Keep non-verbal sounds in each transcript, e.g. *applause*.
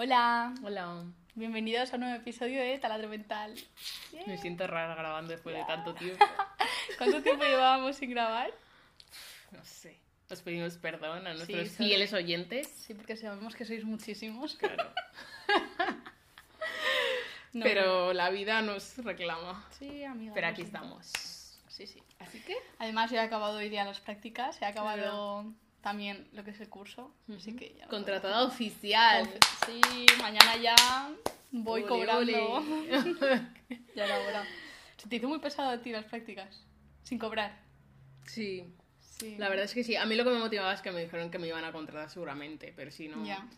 Hola, Hola. bienvenidos a un nuevo episodio de Taladro Mental. Me siento rara grabando después de tanto tiempo. *laughs* ¿Cuánto tiempo llevábamos sin grabar? No sé. Os pedimos perdón a nuestros Sí, fieles oyentes. Sí, porque sabemos que sois muchísimos. Claro. *laughs* No, Pero la vida nos reclama. Sí, amiga. Pero aquí estamos. Sí, sí. Así que. Además, ya he acabado hoy día las prácticas, he acabado también lo que es el curso. Así que ya. Contratada oficial. Sí, mañana ya voy Ole, cobrando. ole. *laughs* ya era hora. ¿Se te hizo muy pesado a ti las prácticas? Sin cobrar. Sí. Sí. La verdad es que sí. A mí lo que me motivaba es que me dijeron que me iban a contratar seguramente, pero si no. Ya.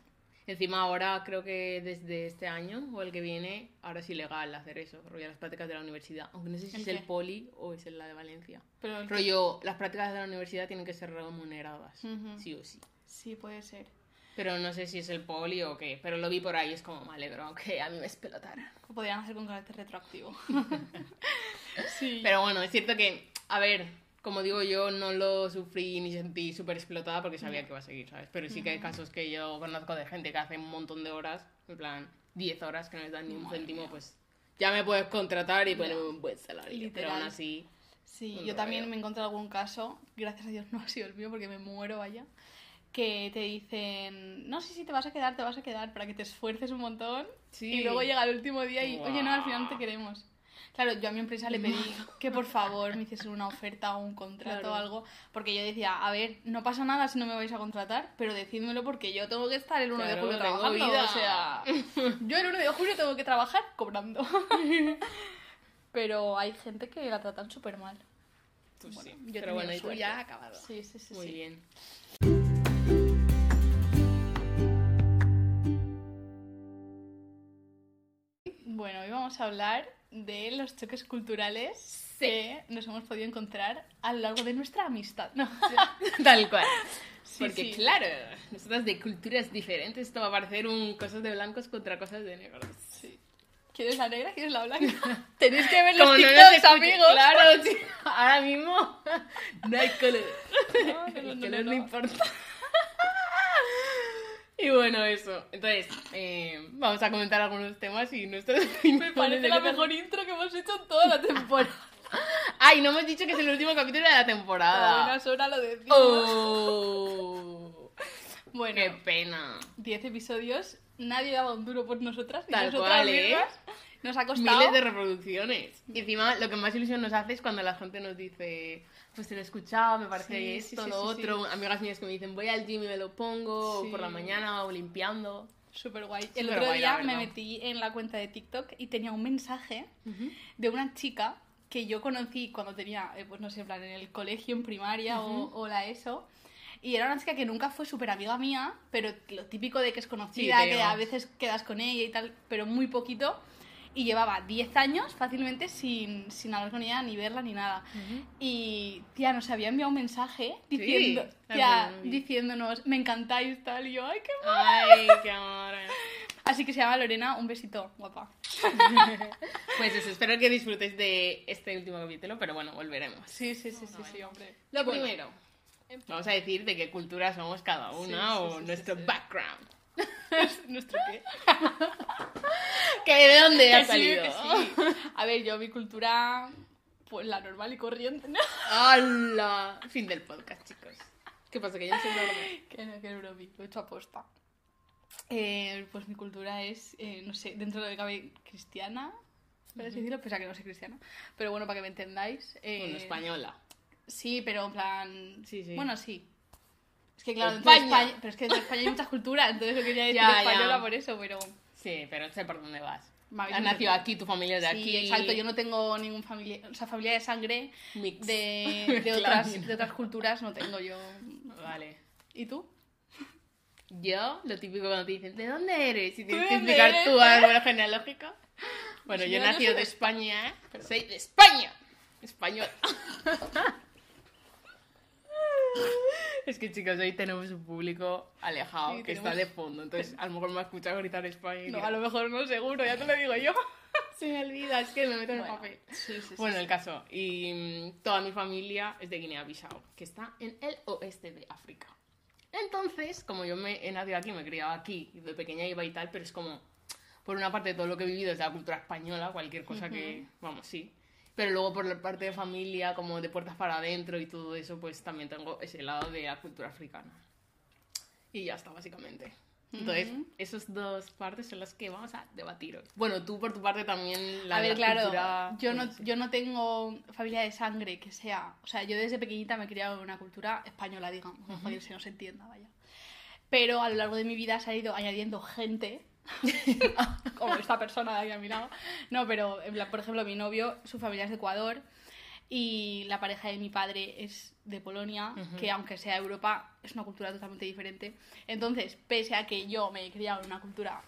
Encima ahora creo que desde este año o el que viene, ahora es ilegal hacer eso, rollo las prácticas de la universidad. Aunque no sé si ¿El es el poli o es el la de Valencia. Pero Rollo, las prácticas de la universidad tienen que ser remuneradas, sí o sí. Sí, puede ser. Pero no sé si es el poli o qué, pero lo vi por ahí, es como me alegro que a mí me explotara. Lo *laughs* podrían hacer con carácter retroactivo. *laughs* sí. Pero bueno, es cierto que, a ver, como digo yo, no lo sufrí ni sentí súper explotada porque sabía que iba a seguir, ¿sabes? Pero sí que hay casos que yo conozco de gente que hace un montón de horas, en plan 10 horas que no les dan ni un Madre céntimo, mía. pues ya me puedes contratar y ponerme un buen salario. Pero aún así, Sí, yo también me he encontrado algún caso, gracias a Dios no ha sido el mío porque me muero, vaya, que te dicen, no sé si te vas a quedar, te vas a quedar, para que te esfuerces un montón. Sí. Y luego llega el último día y, oye, no, al final te queremos. Claro, yo a mi empresa le pedí que por favor me hiciesen una oferta o un contrato Claro. o algo, porque yo decía, a ver, no pasa nada si no me vais a contratar, pero decídmelo porque yo tengo que estar el 1 de julio trabajando, vida. o sea, *laughs* yo el 1 de julio tengo que trabajar cobrando. *laughs* pero hay gente que la tratan súper mal. pues Bueno, sí. yo Pero bueno, y tú ya acabado. Sí, sí, sí. Muy sí. bien. Bueno, hoy vamos a hablar de los choques culturales Sí. que nos hemos podido encontrar a lo largo de nuestra amistad. No. *laughs* Tal cual. Sí, Porque claro, nosotras de culturas diferentes, esto va a parecer un cosas de blancos contra cosas de negros. Sí. ¿Quieres la negra? ¿Quieres la blanca? *laughs* Tenéis que ver los no TikToks, escucha- amigos. Claro. Ahora mismo *laughs* no hay color. No, no, El no, color no, no no. importa. Y bueno, eso. Entonces, eh, vamos a comentar algunos temas y nuestros *laughs* Me parece la mejor intro que hemos hecho en toda la temporada. Ay, no hemos dicho que es el último capítulo de la A temporada. buenas horas lo decimos. Oh, Bueno, qué pena. 10 episodios. Nadie daba un duro por nosotras. ni Tal nosotras cual, ¿eh? mismas. Nos ha costado. Miles de reproducciones. Y encima lo que más ilusión nos hace es cuando la gente nos dice, pues te lo he escuchado, me parece Sí, esto, sí, sí, lo sí, otro. Amigas mías que me dicen, voy al gym y me lo pongo, o por la mañana, o limpiando. Súper guay. El otro la día me verdad. metí en la cuenta de TikTok y tenía un mensaje de una chica que yo conocí cuando tenía, eh, pues no sé, en plan en el colegio, en primaria o, o la ESO. Y era una chica que nunca fue súper amiga mía, pero lo típico de que es conocida, Sí, que a veces quedas con ella y tal, pero muy poquito. Y llevaba 10 años fácilmente sin, sin hablar con ella, ni verla, ni nada. Y, tía, nos había enviado un mensaje Sí. diciendo, Ay, tía, diciéndonos, me encantáis, tal. Y yo, ay, qué Ay, qué amor. *laughs* Así que se llama Lorena, un besito, guapa. *laughs* Pues eso, espero que disfrutéis de este último capítulo, pero bueno, volveremos. Sí, sí, sí, sí, sí, hombre. Lo Bueno, primero, vamos a decir de qué cultura somos cada una Sí, sí, o sí, nuestro background. *laughs* ¿Nuestro qué? *laughs* ¿Que ¿De dónde ha Que salido? que. A ver, yo mi cultura, pues la normal y corriente, ¿no? ¡Hala! Fin del podcast, chicos. ¿Qué pasa? Que ya se me Que no, que bromi, lo he hecho aposta. Eh, pues mi cultura es, eh, no sé, dentro de lo que cabe cristiana, por así decirlo, pese a que no soy cristiana. Pero bueno, para que me entendáis. eh, Bueno, española. Sí, pero en plan... Sí, sí. Bueno, sí. Es que claro, España. España, pero es que de España hay muchas culturas, entonces lo quería *laughs* decir Ya, ya. española por eso, pero... Sí, pero sé por dónde vas. Has nacido aquí, tu familia es de Sí, aquí. exacto, yo no tengo ningún familia, o sea, familia de sangre Mix. de, *laughs* de, otras, de otras culturas no tengo yo. Vale. ¿Y tú? Yo, lo típico cuando te dicen, ¿de dónde eres? Y tienes ¿De que explicar eres? tu árbol genealógico. Bueno, yo he yo no nacido soy de España. Soy de España. Español. *laughs* *laughs* Es que chicos, hoy tenemos un público alejado Sí, que está tenemos- de fondo, entonces a lo mejor me ha escuchado gritar España No, a lo mejor no, seguro, ya te lo digo yo. *laughs* se me olvida, es que me meto en el papel. sí, sí, Bueno, el caso, y mm, toda mi familia es de Guinea-Bissau, que está en el oeste de África. Entonces, como yo me he nacido aquí, me he criado aquí, de pequeña iba y tal, pero es como, por una parte, todo lo que he vivido es de la cultura española, cualquier cosa que, vamos, sí. Pero luego por la parte de familia, como de puertas para adentro y todo eso, pues también tengo ese lado de la cultura africana. Y ya está, básicamente. Entonces, esas dos partes son las que vamos a debatir hoy. Bueno, tú por tu parte también la A ver, claro, yo no, yo no tengo familia de sangre que sea... O sea, yo desde pequeñita me he criado en una cultura española, digamos, uh si no se entienda, vaya. Pero a lo largo de mi vida se ha ido añadiendo gente *laughs* como esta persona de aquí a mi lado. No, pero por ejemplo, mi novio, su familia es de Ecuador y la pareja de mi padre es de Polonia, que aunque sea Europa, es una cultura totalmente diferente. Entonces, pese a que yo me he criado en una cultura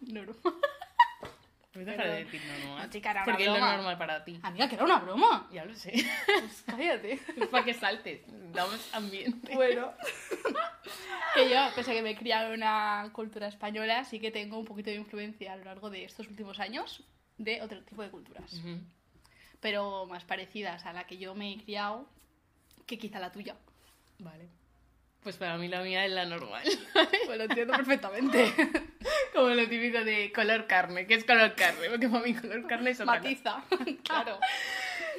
*laughs* normal. Pues deja de decir no, no, chica, era Porque una es lo normal para ti. Amiga, que era una broma. Ya lo sé. Pues cállate. Es para que saltes. Damos ambiente. Bueno. *laughs* que yo, pese a que me he criado en una cultura española, sí que tengo un poquito de influencia a lo largo de estos últimos años de otro tipo de culturas pero más parecidas a la que yo me he criado que quizá la tuya. Vale. Pues para mí la mía es la normal. *laughs* pues lo entiendo perfectamente. *laughs* Como lo típico de color carne. ¿Qué es color carne? Porque para mí color carne es otra Matiza, *laughs* claro.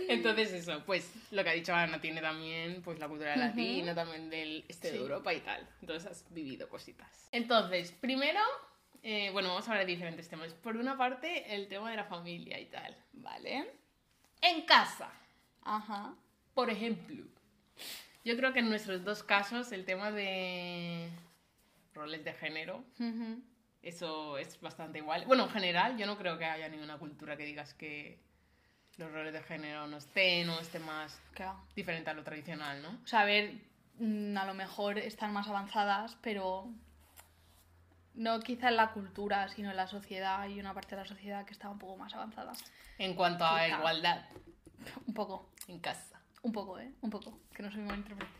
Entonces eso, pues lo que ha dicho Ana tiene también pues la cultura latina, también del este de Europa y tal. Entonces has vivido cositas. Entonces, primero, eh, bueno, vamos a hablar de diferentes temas. Por una parte, el tema de la familia y tal. Vale en casa. Ajá. Por ejemplo, yo creo que en nuestros dos casos el tema de roles de género, eso es bastante igual. Bueno, en general, yo no creo que haya ninguna cultura que digas que los roles de género no estén o esté más diferente a lo tradicional, ¿no? O sea, a ver, mm, a lo mejor están más avanzadas, pero no quizá en la cultura, sino en la sociedad. Hay una parte de la sociedad que está un poco más avanzada. En cuanto a igualdad. Un poco. En casa. Un poco, ¿eh? Un poco. Que no soy muy interprete.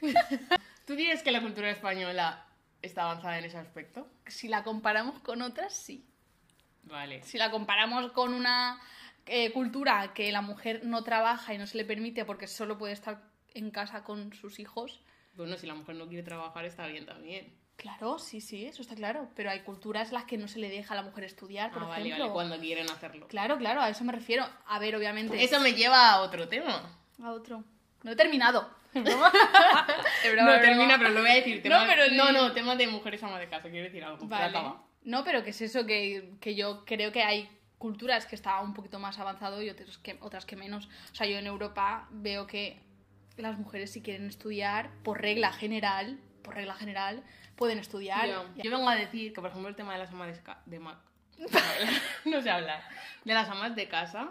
*laughs* ¿Tú dirías que la cultura española está avanzada en ese aspecto? Si la comparamos con otras, sí. Vale. Si la comparamos con una eh, cultura que la mujer no trabaja y no se le permite porque solo puede estar en casa con sus hijos. Bueno, si la mujer no quiere trabajar está bien también. Claro, sí, sí, eso está claro. Pero hay culturas en las que no se le deja a la mujer estudiar, por ah, ejemplo. cuando quieren hacerlo. Claro, claro, a eso me refiero. A ver, obviamente. Eso me lleva a otro tema. A otro. No he terminado. *laughs* no *laughs* termina, pero lo voy a decir. no, pero no, no, tema de mujeres ama de casa, quiero decir algo. Vale. No, pero que es eso que, que yo creo que hay culturas que está un poquito más avanzado y otras que, otras que menos. O sea, yo en Europa veo que las mujeres si quieren estudiar, por regla general, por regla general, pueden estudiar. Yo, vengo a decir que, por ejemplo, el tema de las amas de, Mac... *laughs* no sé hablar. De las amas de casa,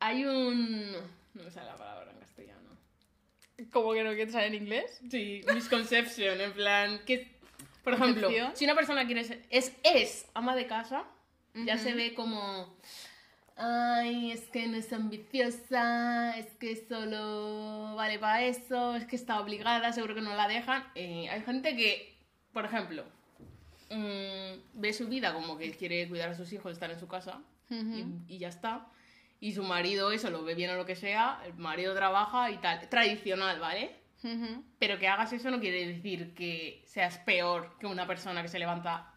hay un... *laughs* No me sale la palabra en castellano. ¿Cómo que no quieres saber en inglés? Sí, misconception, en plan... que Por ejemplo, si una persona quiere ser... Es, es ama de casa, ya se ve como ay, es que no es ambiciosa, es que solo vale para eso, es que está obligada, seguro que no la dejan. Eh, hay gente que, por ejemplo, mm, ve su vida como que quiere cuidar a sus hijos, estar en su casa y, ya está. Y su marido eso lo ve bien o lo que sea, el marido trabaja y tal. Tradicional, ¿vale? Pero que hagas eso no quiere decir que seas peor que una persona que se levanta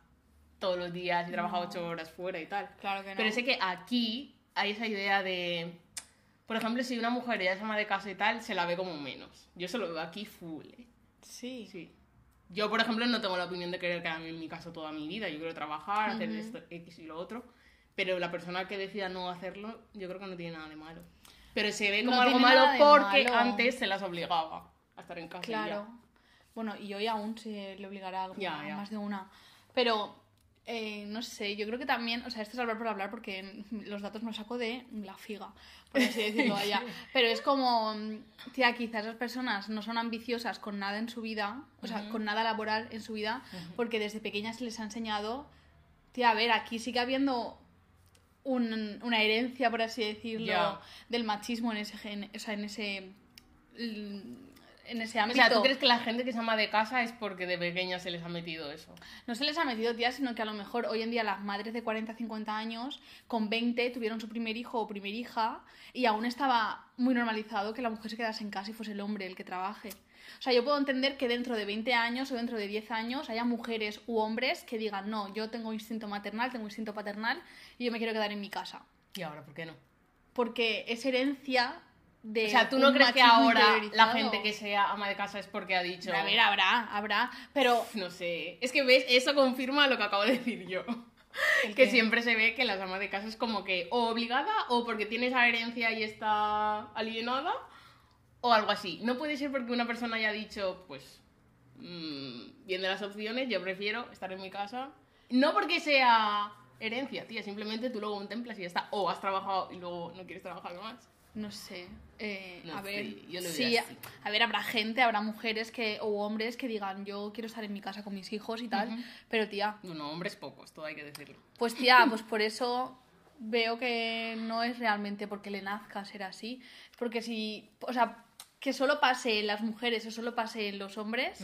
todos los días y trabaja ocho horas fuera y tal. Claro que no. Pero sé que aquí hay esa idea de. Por ejemplo, si una mujer ya es ama de casa y tal, se la ve como menos. Yo se lo veo aquí full. ¿eh? Sí. Sí. Yo, por ejemplo, no tengo la opinión de querer quedarme en mi casa toda mi vida. Yo quiero trabajar, hacer esto, X y lo otro. Pero la persona que decida no hacerlo, yo creo que no tiene nada de malo. Pero se ve como algo malo porque antes se las obligaba a estar en casa. Claro. Bueno, y hoy aún se le obligará a más de una. Pero eh, no sé, yo creo que también, o sea, esto es hablar por hablar porque los datos me los saco de la figa, por así decirlo *laughs* allá. Pero es como, tía, quizás esas personas no son ambiciosas con nada en su vida, o sea, con nada laboral en su vida, porque desde pequeñas les ha enseñado, tía, a ver, aquí sigue habiendo una herencia, por así decirlo, del machismo en ese, o sea, en ese en ese ámbito. O sea, ¿tú crees que la gente que se ama de casa es porque de pequeña se les ha metido eso? No se les ha metido, tía, sino que a lo mejor hoy en día las madres de 40, 50 años, con 20, tuvieron su primer hijo o primer hija y aún estaba muy normalizado que la mujer se quedase en casa y fuese el hombre el que trabaje. O sea, yo puedo entender que dentro de 20 años o dentro de 10 años haya mujeres u hombres que digan, no, yo tengo instinto maternal, tengo instinto paternal y yo me quiero quedar en mi casa. ¿Y ahora por qué no? Porque es herencia de. O sea, ¿tú no crees que ahora la gente que sea ama de casa es porque ha dicho... A ver, habrá, habrá. Pero. No sé. Es que ves, eso confirma lo que acabo de decir yo. ¿El Que siempre se ve que las amas de casa es como que o obligada o porque tiene esa herencia y está alienada o algo así. No puede ser porque una persona haya dicho, pues, mm, viendo las opciones, yo prefiero estar en mi casa. No porque sea herencia, tía, simplemente tú lo contemplas y ya está. O has trabajado y luego no quieres trabajar más. No sé. eh, No a sé, ver. yo lo sí, así. a ver, habrá gente, habrá mujeres que o hombres que digan, yo quiero estar en mi casa con mis hijos y tal. Ujú. Pero, tía, Bueno, hombres pocos, todo hay que decirlo. Pues tía, pues por eso veo que no es realmente porque le nazca ser así. Porque si, o sea, que solo pase en las mujeres o solo pase en los hombres,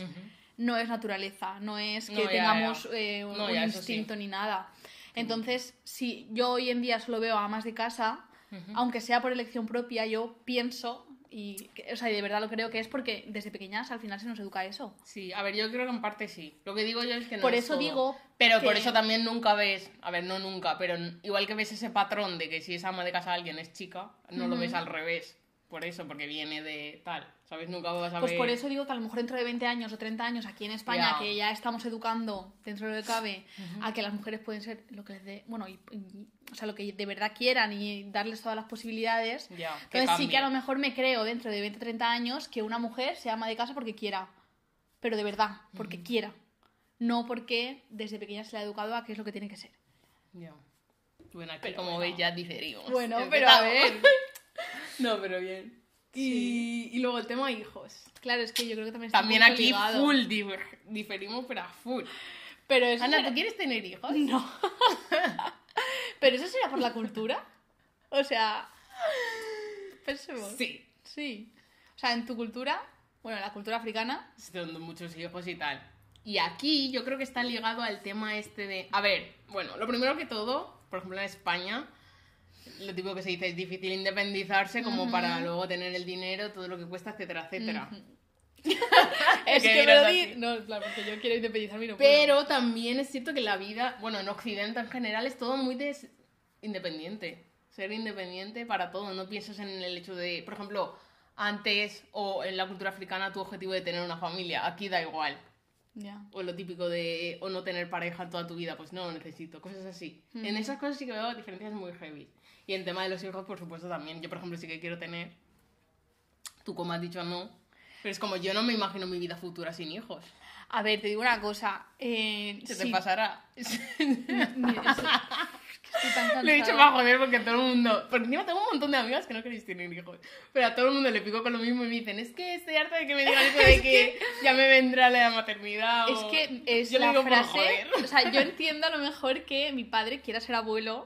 no es naturaleza, no es que No, ya, tengamos ya. eh, un No, ya, eso sí. instinto ni nada. Entonces, si yo hoy en día solo veo a amas de casa, aunque sea por elección propia, yo pienso, y, o sea, y de verdad lo creo que es porque desde pequeñas al final se nos educa eso. Sí, a ver, yo creo que en parte sí. Lo que digo yo es que no Por es eso todo. digo Pero por eso también nunca ves, a ver, no nunca, pero igual que ves ese patrón de que si es ama de casa alguien es chica, no lo ves al revés. Por eso, porque viene de tal, ¿sabes? Nunca vas a Pues ver... por eso digo que a lo mejor dentro de 20 años o 30 años aquí en España, Ya. que ya estamos educando dentro de lo que cabe a que las mujeres pueden ser lo que les dé, bueno, y, y- o sea, lo que de verdad quieran y darles todas las posibilidades. Que Entonces sí que a lo mejor me creo dentro de 20 o 30 años que una mujer se ama de casa porque quiera, pero de verdad, porque quiera. No porque desde pequeña se le ha educado a qué es lo que tiene que ser. Ya. Bueno, aquí como veis ya diferimos. Bueno, pero a ver. *laughs* *laughs* no, pero bien. Y, y luego el tema hijos. Claro, es que yo creo que también está También poco aquí ligado. full difer- diferimos, pero a full. Pero eso Ana, será- ¿tú quieres tener hijos? No. *laughs* Pero eso será por la cultura. O sea, pensemos. Sí. Sí. O sea, en tu cultura, bueno, la cultura africana, Son muchos hijos y tal. Y aquí yo creo que está ligado al tema este de... A ver, bueno, lo primero que todo, por ejemplo en España, lo típico que se dice es difícil independizarse como para luego tener el dinero, todo lo que cuesta, etcétera, etcétera. *laughs* es Que que me lo di. No, claro, porque yo quiero independizarme y no puedo. Pero también es cierto que la vida, bueno, en Occidente en general es todo muy des- independiente. Ser independiente para todo. No piensas en el hecho de, por ejemplo, antes o en la cultura africana tu objetivo de tener una familia. Aquí da igual. Ya. O lo típico de o no tener pareja toda tu vida, pues no lo necesito, cosas así. En esas cosas sí que veo diferencias muy heavy. Y en tema de los hijos, por supuesto, también. Yo, por ejemplo, sí que quiero tener. Tú, como has dicho, no. Pero es como yo no me imagino mi vida futura sin hijos. A ver, te digo una cosa. Eh, Se te pasará. *laughs* tan Lo he dicho para joder porque todo el mundo. Porque encima tengo un montón de amigas que no queréis tener hijos. Pero a todo el mundo le pico con lo mismo y me dicen: Es que estoy harta de que me digan eso de *laughs* que ya me vendrá la maternidad. Es que es Yo le la digo por frase. O sea, yo *laughs* entiendo a lo mejor que mi padre quiera ser abuelo,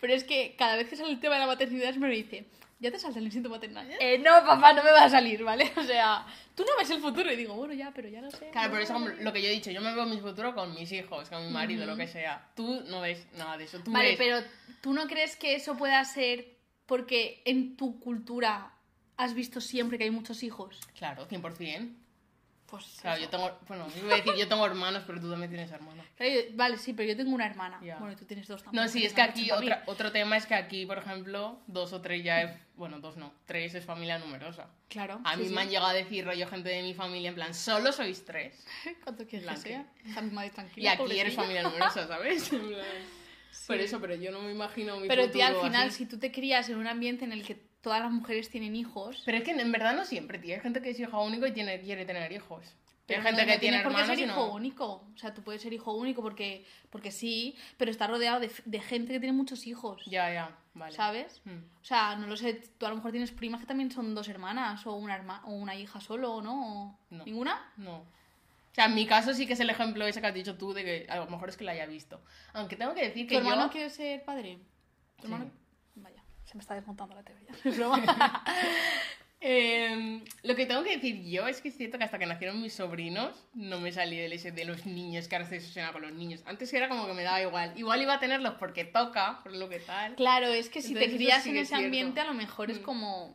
pero es que cada vez que sale el tema de la maternidad me dice. ¿Ya te salta el instinto maternal? Eh, no, papá, no me va a salir, ¿vale? *laughs* O sea, tú no ves el futuro y digo, bueno, ya, pero ya lo sé. Claro, por eso salir. lo que yo he dicho, yo me veo mi futuro con mis hijos, con mi marido, lo que sea. Tú no ves nada de eso. Tú Vale, ves- pero ¿tú no crees que eso pueda ser porque en tu cultura has visto siempre que hay muchos hijos? Claro, 100%. Pues. Claro, eso. yo tengo. Bueno, yo iba a decir, yo tengo hermanos, pero tú también tienes hermanos. *laughs* Vale, sí, pero yo tengo una hermana. Bueno, y tú tienes dos también. No, sí, es que aquí otra- otro tema es que aquí, por ejemplo, dos o tres ya es. Bueno, dos no, tres es familia numerosa. Claro. A mí sí. me han llegado a decir rollo gente de mi familia, en plan, solo sois tres. *laughs* ¿Cuánto quieres que sea? A mi madre Y aquí eres familia numerosa, ¿sabes? *laughs* En plan, Por eso, pero yo no me imagino mi Pero tía, al final, así. si tú te crías en un ambiente en el que todas las mujeres tienen hijos. Pero es que en verdad no siempre, tía. Hay gente que es hijo único y tiene, quiere tener hijos. Pero Hay gente no- que no tiene hermanos ser hijo no. único. O sea, tú puedes ser hijo único porque, porque sí, pero está rodeado de, de gente que tiene muchos hijos. Ya, ya, vale. ¿Sabes? Mm. O sea, no lo sé, tú a lo mejor tienes primas que también son dos hermanas o una, herma o una hija solo, ¿no? No. ¿Ninguna? No. O sea, en mi caso sí que es el ejemplo ese que has dicho tú de que a lo mejor es que la haya visto. Aunque tengo que decir ¿Tu que hermano yo... quiere ser padre? ¿Tu Sí. hermano? Se me está desmontando la teoría. Es broma. Eh, lo que tengo que decir yo es que es cierto que hasta que nacieron mis sobrinos no me salí del ese de los niños, que ahora estoy obsesionada con los niños. Antes era como que me daba igual. Igual iba a tenerlos porque toca, por lo que tal. claro, es que si Entonces, te crías sí en ese cierto. ambiente, a lo mejor es Mm. como.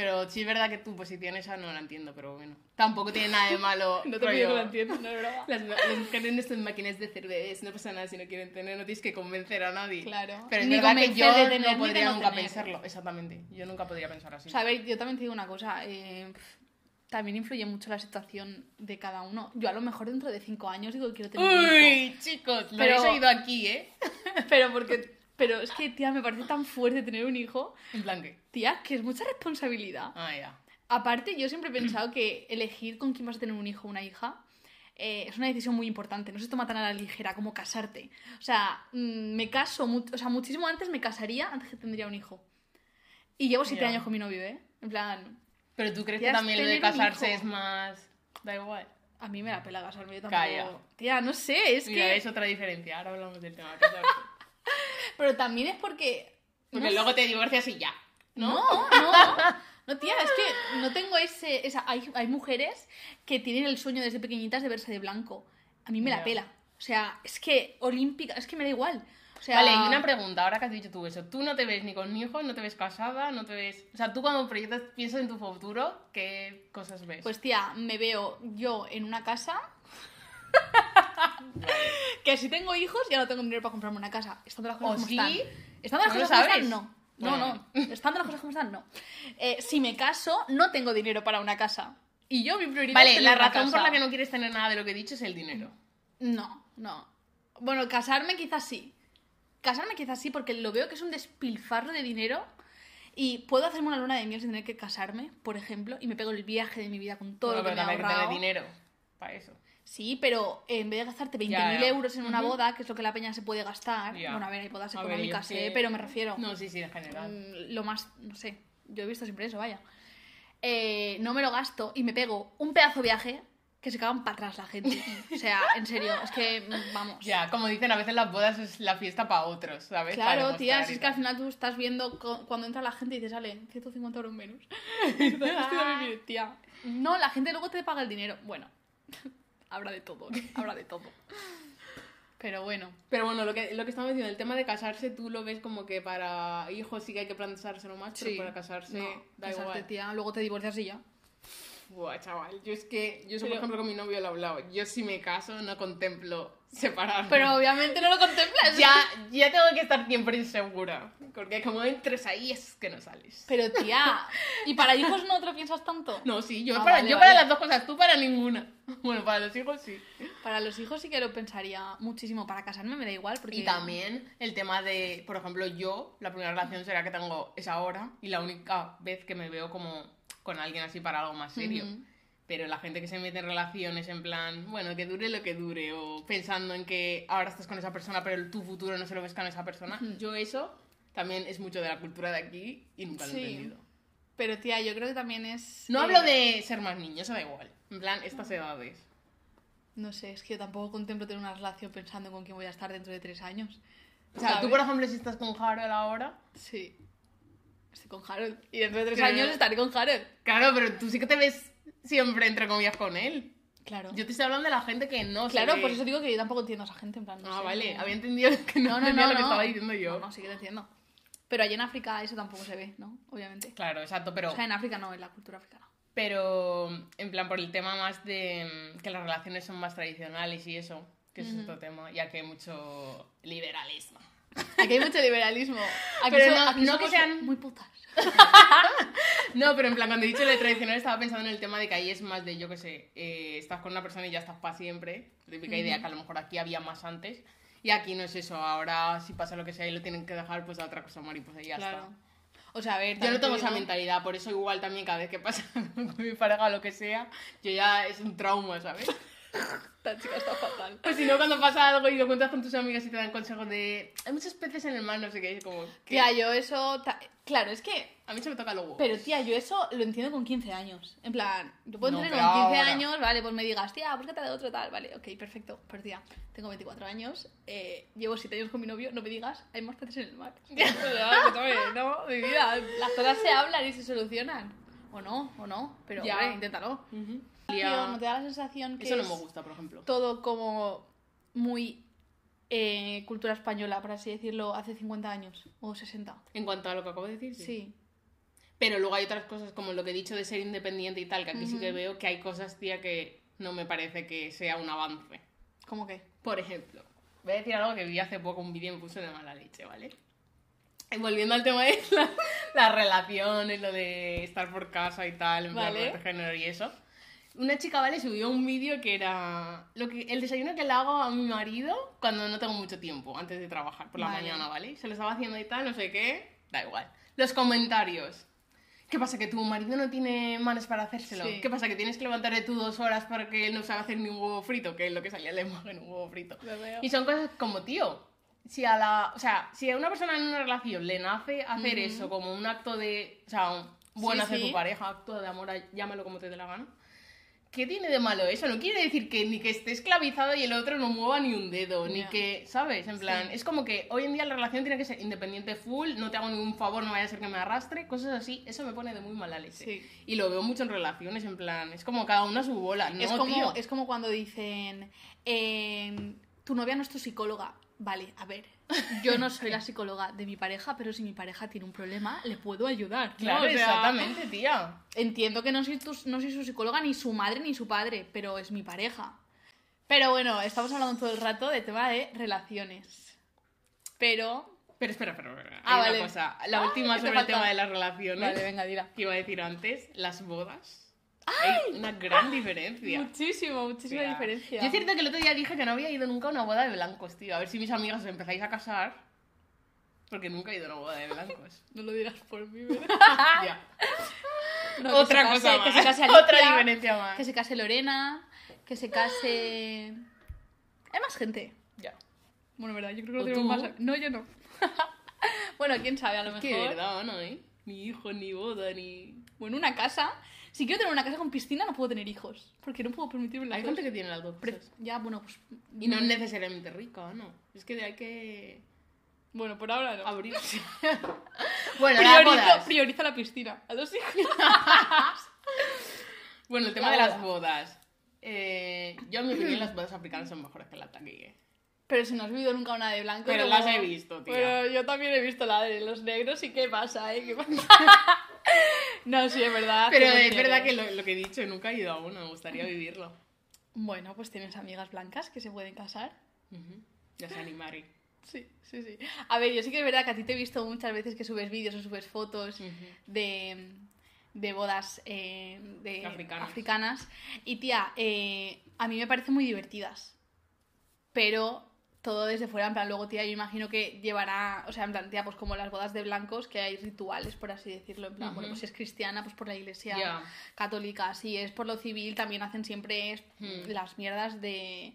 Pero sí es verdad que tu posición esa no la entiendo, pero bueno. Tampoco tiene nada de malo. *laughs* No te pido que lo entiendas, no es broma. *laughs* Las, las mujeres no son máquinas de bebés, no pasa nada si no quieren tener, no tienes que convencer a nadie. Claro. Pero es Ni verdad que yo tener, no podría no nunca tener. pensarlo, exactamente. Yo nunca podría pensar así. O sea, a ver, yo también te digo una cosa. eh, también influye mucho la situación de cada uno. Yo a lo mejor dentro de cinco años digo que quiero tener un hijo. Uy, chicos, lo Pero- habéis oído aquí, ¿eh? *laughs* Pero porque... Pero es que, tía, me parece tan fuerte tener un hijo. En plan que. Tía, que es mucha responsabilidad. Ah, ya. Aparte, yo siempre he pensado que elegir con quién vas a tener un hijo o una hija eh, es una decisión muy importante. No se toma tan a la ligera como casarte. O sea, mm, me caso, o sea, muchísimo antes me casaría antes que tendría un hijo. Y llevo siete años con mi novio, ¿eh? En plan, Pero tú crees que también lo de casarse es más. Da igual. a mí me la pela casarme, yo tampoco... Calla. Tía, no sé, es Mira, que... es otra diferencia. Ahora hablamos del tema de casarse. *laughs* *laughs* Pero también es porque... Porque no luego te divorcias y ya. ¿no? No, no. *laughs* No, tía, es que no tengo ese... esa- hay, hay mujeres que tienen el sueño desde pequeñitas de verse de blanco. A mí me la pela. O sea, es que olímpica, es que me da igual. O sea, Vale, y una pregunta, ahora que has dicho tú eso, tú no te ves ni con hijos, no te ves casada, no te ves... O sea, tú cuando proyectas, piensas en tu futuro, ¿qué cosas ves? Pues tía, me veo yo en una casa... *laughs* que si tengo hijos ya no tengo dinero para comprarme una casa. Estando las cosas ¿O como sí? están. Estando las ¿No lo cosas como sabes? están, no. No, Bueno. no. Estando las cosas como están, no. Eh, si me caso, no tengo dinero para una casa. Y yo mi prioridad es Vale, tener la razón por la que no quieres tener nada de lo que he dicho es el dinero. No, no. Bueno, casarme quizás sí. Casarme quizás sí, porque lo veo que es un despilfarro de dinero. Y puedo hacerme una luna de miel sin tener que casarme, por ejemplo, y me pego el viaje de mi vida con todo Bueno, lo que pero me he que ahorrado. dinero para eso. Sí, pero en vez de gastarte 20.000 Ya, ya. euros en una Ujú. boda, que es lo que la peña se puede gastar, Ya. bueno, a ver, hay bodas A ver, económicas, es ¿eh? que- pero me refiero, No, sí, sí, en general. mm, lo más, no sé, yo he visto siempre eso, vaya. Eh, no me lo gasto y me pego un pedazo de viaje que se cagan para atrás la gente. O sea, en serio, es que, mm, vamos. Ya, como dicen, a veces las bodas es la fiesta para otros, ¿sabes? Claro, tía, si es que al final tú estás viendo cuando entra la gente y dices, sale, 150 euros menos. Y *laughs* tú, *laughs* "Estoy también bien, tía. No, la gente luego te paga el dinero. Bueno, habrá de todo, *laughs* ¿eh? habrá de todo. Pero bueno. Pero bueno, lo que, lo que estamos diciendo, el tema de casarse, tú lo ves como que para hijos sí que hay que planteárselo más, pero para casarse No, da casarte, igual. tía, luego te divorcias y ya. Buah, chaval, yo es que, yo eso, por ejemplo con mi novio lo he hablado, yo si me caso no contemplo separarme. Pero obviamente no lo contemplas. ya, ya tengo que estar siempre insegura, porque como entres ahí es que no sales. Pero tía, ¿y para hijos no te lo piensas tanto? No, sí, yo, Ah, para, vale, yo vale. para las dos cosas, tú para ninguna. *laughs* Bueno, para los hijos sí. Para los hijos sí que lo pensaría muchísimo. Para casarme me da igual porque... Y también el tema de, por ejemplo, yo, la primera relación será que tengo es ahora y la única vez que me veo como con alguien así para algo más serio. Pero la gente que se mete en relaciones en plan, bueno, que dure lo que dure, o pensando en que ahora estás con esa persona, pero tu futuro no se lo ves con esa persona, yo eso también es mucho de la cultura de aquí y nunca lo he entendido. Pero tía, yo creo que también es... No eh, hablo de ser más niño, eso da igual. En plan, estas edades. No sé, es que yo tampoco contemplo tener una relación pensando con quién voy a estar dentro de tres años. O sea, tú, ¿sabes? por ejemplo, si estás con Harold ahora, Sí. Estoy con Harold. Y dentro de tres Creo- años estaré con Harold. claro, pero tú sí que te ves siempre entre comillas con él. Claro. Yo te estoy hablando de la gente que no se Claro, por eso digo que yo tampoco entiendo a esa gente, en plan, no Ah, sé, vale, había entendido que no, No, entendía no, lo que estaba diciendo yo. No, no, sí que te entiendo. Pero allí en África eso tampoco se ve, ¿no? Obviamente. Claro, exacto, pero... O sea, en África no, en la cultura africana. Pero, en plan, por el tema más de mm, que las relaciones son más tradicionales y eso, que eso es otro tema, ya que hay mucho liberalismo. Aquí hay mucho liberalismo. Aquí, Pero so- no- aquí no que sean- muy putas. *laughs* No, pero en plan, cuando he dicho lo de tradicional estaba pensando en el tema de que ahí es más de, yo qué sé, eh, estás con una persona y ya estás para siempre. Típica idea que a lo mejor aquí había más antes. Y aquí no es eso, ahora si pasa lo que sea y lo tienen que dejar, pues a otra cosa mariposa y ya Claro. está. O sea, a ver, Yo no te tengo esa digo- mentalidad, por eso igual también cada vez que pasa *laughs* con mi pareja o lo que sea, yo ya es un trauma, ¿sabes? Esta chica está fatal. Pues si no, cuando pasa algo y lo cuentas con tus amigas y te dan consejos de hay muchos peces en el mar, no sé qué, es como que Tía, yo eso... ta- Claro, es que... a mí se me toca luego. Pero tía, yo eso lo entiendo con 15 años. En plan, yo puedo No, entender con 15 ahora. años, vale, pues me digas, tía, búscate de otro tal, vale, ok, perfecto. Pero tía, tengo 24 años, eh, llevo 7 años con mi novio, no me digas, hay más peces en el mar. *laughs* no, no, mi vida, las cosas se hablan y se solucionan. O no, o no, pero Ya. hombre, inténtalo. Ujú. ¿No te da la sensación que Eso no es me gusta, por ejemplo. todo como muy eh, cultura española, por así decirlo, hace 50 años o 60? En cuanto a lo que acabo de decir, sí. Sí. Pero luego hay otras cosas como lo que he dicho de ser independiente y tal, que aquí sí que veo que hay cosas, tía, que no me parece que sea un avance. ¿Cómo que? Por ejemplo, voy a decir algo que vi hace poco, un vídeo y me puso de mala leche, ¿vale? Y volviendo al tema de *laughs* la- las relaciones, lo de estar por casa y tal, en plan Vale. de género y eso. Una chica, ¿vale? Subió un vídeo que era lo que, el desayuno que le hago a mi marido cuando no tengo mucho tiempo, antes de trabajar, por la Vale. mañana, ¿vale? Se lo estaba haciendo y tal, no sé qué, da igual. Los comentarios. ¿Qué pasa? ¿Que tu marido no tiene manos para hacérselo? Sí. ¿Qué pasa? ¿Que tienes que levantarte tú dos horas para que él no sabe hacer ni un huevo frito? Que es lo que salía en la imagen, un huevo frito. Lo veo. Y son cosas como, tío, si a la... O sea, si a una persona en una relación le nace hacer eso como un acto de... O sea, un bueno Sí, hacia sí. tu pareja, acto de amor, llámalo como te dé la gana. ¿Qué tiene de malo eso? No quiere decir que ni que esté esclavizado y el otro no mueva ni un dedo, ni que, ¿sabes? En plan, Sí. es como que hoy en día la relación tiene que ser independiente full, no te hago ningún favor, no vaya a ser que me arrastre, cosas así, eso me pone de muy mala leche. Sí. Y lo veo mucho en relaciones, en plan, es como cada una su bola, no, es, como, tío. es como cuando dicen, eh, tu novia no es tu psicóloga. Vale, a ver, yo no *laughs* soy la psicóloga de mi pareja, pero si mi pareja tiene un problema, le puedo ayudar. ¿no? Claro, O sea, exactamente, tía. Entiendo que no soy, tu- no soy su psicóloga, ni su madre, ni su padre, pero es mi pareja. Pero bueno, estamos hablando todo el rato de tema de relaciones. Pero... Pero espera, espera, espera. Ah, Hay vale. una cosa. La Ah, última ¿qué te sobre el tema de las relaciones. Vale, venga, dila. Que iba a decir antes, las bodas. Hay una gran diferencia. Muchísimo, muchísima Tía. diferencia. Yo es cierto que el otro día dije que no había ido nunca a una boda de blancos, tío. A ver si mis amigas os empezáis a casar. Porque nunca he ido a una boda de blancos. *laughs* No lo dirás por mí, ¿verdad? *laughs* ya. No, que Otra se case- cosa más. Que se case *laughs* Alicia, Otra diferencia más. Que se case Lorena, que se case... Hay más gente. Ya. Bueno, verdad, yo creo que ¿O lo tenemos más... No, yo no. bueno, quién sabe, a lo mejor... Que de verdad, ¿no? ¿eh? Ni hijo, ni boda, ni... Bueno, una casa... Si quiero tener una casa con piscina, no puedo tener hijos. Porque no puedo permitirme las Hay gente que tiene las dos Pre- cosas. Ya, bueno, pues... Y no es necesariamente rica, ¿no? Es que hay que Bueno, por ahora no. abrirse. *laughs* bueno, las Priorizo, bodas. priorizo la piscina. A dos hijos. *laughs* Bueno, el tema La de las boda. bodas. Eh, yo, en mi opinión, las bodas africanas son mejores que la taquilla. Pero si no has vivido nunca una de blanco... Pero como- las he visto, tía. Pero yo también he visto la de los negros y qué pasa, ¿eh? ¿Qué pasa? *laughs* no, sí, es verdad. Pero es verdad que lo, lo que he dicho, nunca he ido a uno, me gustaría vivirlo. Bueno, pues tienes amigas blancas que se pueden casar. Ujú. Ya se animaré. Sí, sí, sí. A ver, yo sí que es verdad que a ti te he visto muchas veces que subes vídeos o subes fotos de, de bodas eh, de Africanas. africanas. Y tía, eh, a mí me parecen muy divertidas. Pero todo desde fuera, en plan, luego tía, yo imagino que llevará, o sea, en plan, tía, pues como las bodas de blancos, que hay rituales, por así decirlo, en plan, bueno, pues si es cristiana, pues por la iglesia católica, si es por lo civil, también hacen siempre Hmm. las mierdas de,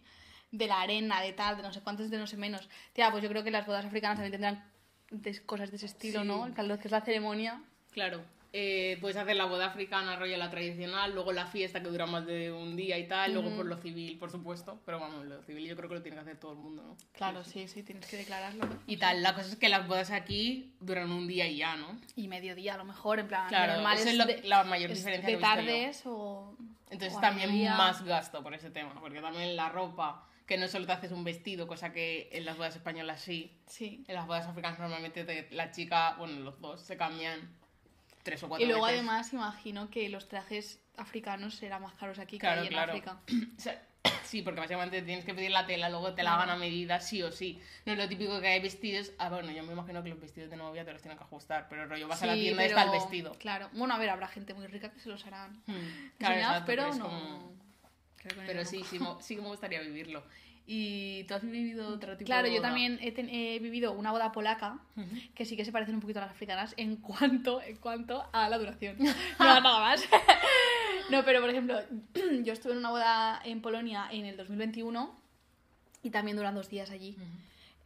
de la arena, de tal, de no sé cuántos, de no sé menos. Tía, pues yo creo que las bodas africanas también tendrán de- cosas de ese estilo, Sí. ¿no? En plan, lo que es la ceremonia. Claro. Eh, puedes hacer la boda africana, rollo la tradicional, luego la fiesta que dura más de un día y tal, luego por lo civil, por supuesto. Pero vamos, lo civil yo creo que lo tiene que hacer todo el mundo, ¿no? Claro, sí, sí, tienes que declararlo. Y tal, la cosa es que las bodas aquí duran un día y ya, ¿no? Y mediodía, a lo mejor, en plan, Claro, normal esa es es lo- de, la mayor es diferencia de que tardes o... Entonces o a también mediodía. más gasto por ese tema, porque también la ropa, que no solo te haces un vestido, cosa que en las bodas españolas sí, Sí. en las bodas africanas normalmente te- la chica, bueno, los dos se cambian tres o Y cuatro luego veces. además imagino que los trajes africanos serán más caros aquí Claro, que claro. en África. O sea, *coughs* sí, porque básicamente tienes que pedir la tela, luego te la hagan a medida, sí o sí. No es lo típico que hay vestidos. Ah, bueno, yo me imagino que los vestidos de novia te los tienen que ajustar, pero rollo, vas a la Sí, tienda y está el vestido. Claro. Bueno, a ver, habrá gente muy rica que se los harán Hmm, claro, diseñados, exacto, pero no... como- creo que no. Pero sí, sí, sí que me gustaría vivirlo. ¿Y tú has vivido otro tipo Claro, de yo boda? también he, ten- he vivido una boda polaca que sí que se parecen un poquito a las africanas en cuanto, en cuanto a la duración. *laughs* No nada más. *laughs* No, pero por ejemplo, *clears throat* yo estuve en una boda en Polonia en el 2021 y también duran dos días allí.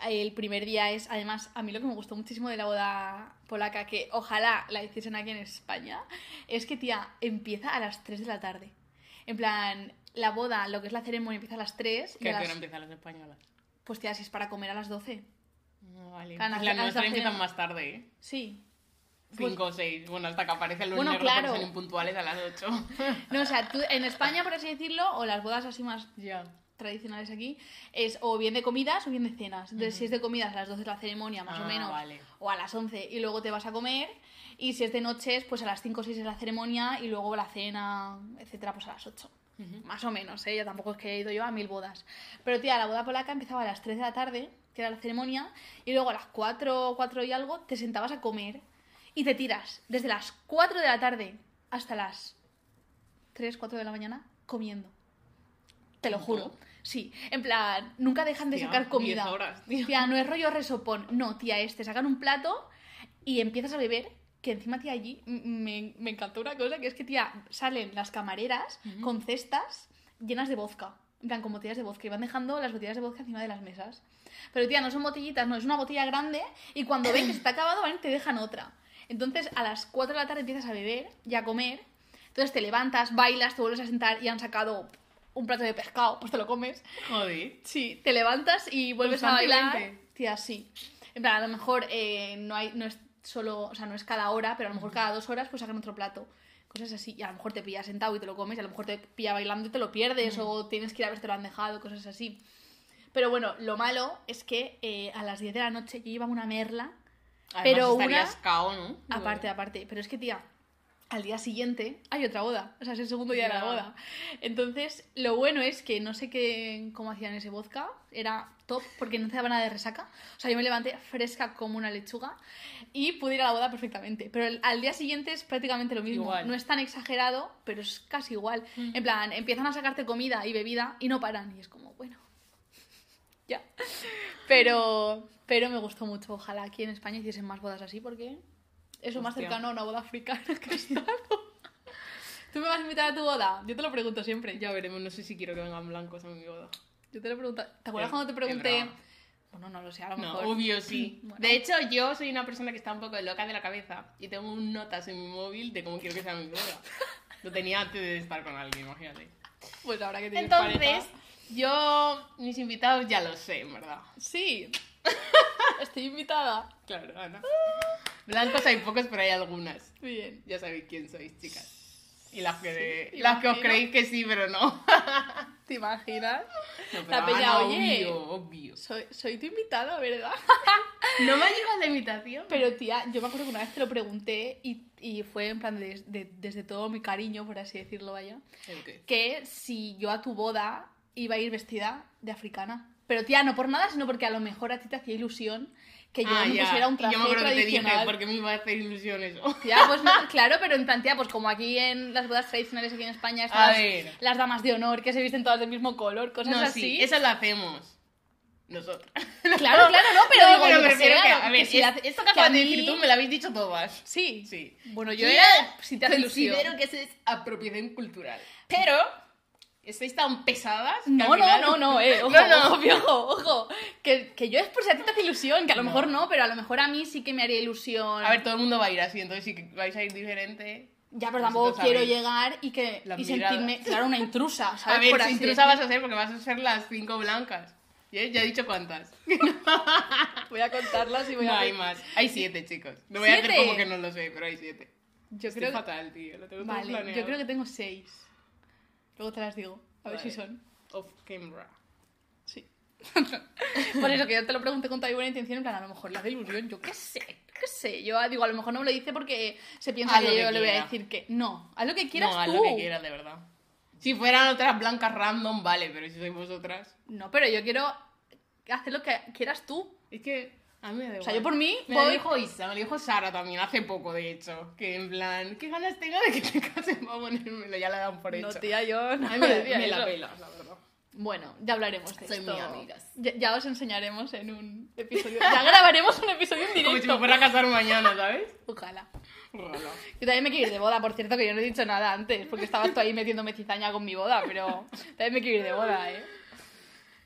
El primer día es, además, a mí lo que me gustó muchísimo de la boda polaca, que ojalá la hiciesen aquí en España, es que, tía, empieza a las 3 de la tarde. En plan, la boda, lo que es la ceremonia, empieza a las 3 y ¿Qué hora las... empiezan las españolas? Pues, tía, si es para comer a las 12. No, vale. Claro, Pues las nuestras empiezan más tarde, ¿eh? Sí. Pues- Cinco o seis. Bueno, hasta que aparecen los Bueno, negros claro. porque son impuntuales a las ocho. *laughs* No, o sea, tú en España, por así decirlo, o las bodas así más ya. tradicionales aquí es o bien de comidas o bien de cenas. Entonces, si es de comidas, a las 12 es la ceremonia, más Ah, o menos, vale. o a las 11 y luego te vas a comer. Y si es de noches, pues a las 5 o 6 es la ceremonia y luego la cena, etcétera, pues a las 8. Más o menos, ¿eh? Ya tampoco es que he ido yo a mil bodas. Pero tía, la boda polaca empezaba a las 3 de la tarde, que era la ceremonia, y luego a las 4, 4 y algo te sentabas a comer y te tiras desde las 4 de la tarde hasta las 3, 4 de la mañana comiendo. Te lo juro. Sí, en plan, nunca dejan de Tía, sacar comida. 10 horas. Tía, no es rollo resopón. No, tía, es, te sacan un plato y empiezas a beber. Que encima, tía, allí me, me encantó una cosa, que es que, tía, salen las camareras con cestas llenas de vodka. En plan, con botellas de vodka. Y van dejando las botellas de vodka encima de las mesas. Pero, tía, no son botellitas, no, es una botella grande. Y cuando ven que se está acabado, van y te dejan otra. Entonces, a las 4 de la tarde empiezas a beber y a comer. Entonces te levantas, bailas, te vuelves a sentar y han sacado un plato de pescado, pues te lo comes. Joder. Sí, te levantas y vuelves a bailar. Tía, sí. En plan, a lo mejor eh, no, hay, no es solo, o sea, no es cada hora, pero a lo mejor cada dos horas pues sacan otro plato. Cosas así. Y a lo mejor te pilla sentado y te lo comes, y a lo mejor te pilla bailando y te lo pierdes, o tienes que ir a ver si te lo han dejado, cosas así. Pero bueno, lo malo es que eh, a las 10 de la noche yo llevaba una merla, Además, Pero una- cao, ¿no? aparte, aparte. Pero es que, tía, al día siguiente hay otra boda. O sea, es el segundo día de la boda. Entonces, lo bueno es que no sé qué, cómo hacían ese vodka. Era top porque no te daba nada de resaca. O sea, yo me levanté fresca como una lechuga y pude ir a la boda perfectamente. Pero el- al día siguiente es prácticamente lo mismo. Igual. No es tan exagerado, pero es casi igual. En plan, empiezan a sacarte comida y bebida y no paran. Y es como, bueno, *laughs* ya. Pero, pero me gustó mucho. Ojalá aquí en España hiciesen más bodas así porque es lo más cercano a una boda africana que *laughs* he estado. ¿Tú me vas a invitar a tu boda? Yo te lo pregunto siempre. Ya veremos, no sé si quiero que vengan blancos a mi boda. Yo te lo pregunto. ¿Te acuerdas Qué- cuando te pregunté? Bueno, no lo sé, a lo No, mejor. obvio *laughs* sí. Bueno. De hecho, yo soy una persona que está un poco loca de la cabeza y tengo un notas en mi móvil de cómo quiero que sea mi boda. Lo tenía antes de estar con alguien, imagínate. Pues ahora que tienes Entonces, pareja- yo, mis invitados ya lo sé, en verdad. Sí. *laughs* Estoy invitada. Claro, Ana. Blancos hay pocos, pero hay algunas. Bien. Ya sabéis quién sois, chicas. Y las que, Sí, las que os creéis que sí, pero no. *laughs* ¿Te imaginas? No, La peña, Ana, oye. Obvio, obvio. Soy, soy tu invitada, ¿verdad? *laughs* No me ha llegado la invitación. Pero tía, yo me acuerdo que una vez te lo pregunté y, y fue en plan de- de- desde todo mi cariño, por así decirlo, vaya, ¿El qué? que si yo a tu boda iba a ir vestida de africana. Pero tía, no por nada, sino porque a lo mejor a ti te hacía ilusión que yo Ah, me ya. pusiera un Y traje yo me acuerdo que te dije, porque me iba a hacer ilusión eso. *laughs* Tía, pues no, claro, pero en plan, tía, pues como aquí en las bodas tradicionales aquí en España están las, las damas de honor que se visten todas del mismo color, cosas No, así. sí, eso lo hacemos. Nosotros. *laughs* Claro, claro, no, pero No, digo, pero me que refiero que, a ver, si es- esto que que acabas de decir tú me lo habéis dicho todas. Sí. Sí. Bueno, yo Yo era si te hace ilusión. considero que eso es apropiación cultural. Pero, estáis tan pesadas. No, no, no, no, eh, *laughs* ojo, No, no. ojo, ojo. Que, que yo es por si a ti te hace ilusión, que a lo mejor no, pero a lo mejor a mí sí que me haría ilusión. A ver, todo el mundo va a ir así, entonces si vais a ir diferente. ya, pero tampoco quiero llegar y que y sentirme, *laughs* claro, una intrusa, *laughs* ¿sabes? A ver, Por si así intrusa vas decirlo. a ser porque vas a ser las cinco blancas. Ya, ya he dicho cuántas. Voy a contarlas y voy No a hay ver. más. Hay siete, chicos. No voy a hacer ¿Siete? como que no lo sé, pero hay siete. Yo Estoy creo fatal, tío. Lo tengo todo Vale, planeado. yo creo que tengo seis. Luego te las digo, a ver si son. Off camera. Sí. *laughs* Por eso que yo te lo pregunté con toda buena intención, en plan, a lo mejor la de ilusión, yo qué sé, qué sé. Yo digo, a lo mejor no me lo dice porque se piensa Haz que que yo le voy a decir que no, haz lo que quieras no, haz tú. lo que quieras, de verdad. Si fueran otras blancas random, vale, pero si sois vosotras. No, pero yo quiero hacer lo que quieras tú. Es que a mí me da O sea, igual. yo por mí Me lo voy... dijo Isa, me lo dijo Sara también hace poco, de hecho. Que en plan, ¿qué ganas tengo de que te *laughs* cases para ponérmelo? Ya la dan por hecho. No, tía, yo no a mí me, me la pelas, la verdad. Bueno, ya hablaremos de Soy esto. muy amigas. Ya, ya os enseñaremos en un episodio. *laughs* Ya grabaremos un episodio en Como si directo. me fuera a casar mañana, ¿sabes? Ojalá. Ojalá. Yo también me quiero ir de boda, por cierto, que yo no he dicho nada antes, porque estabas tú ahí metiéndome cizaña con mi boda, pero también me quiero ir de boda, ¿eh?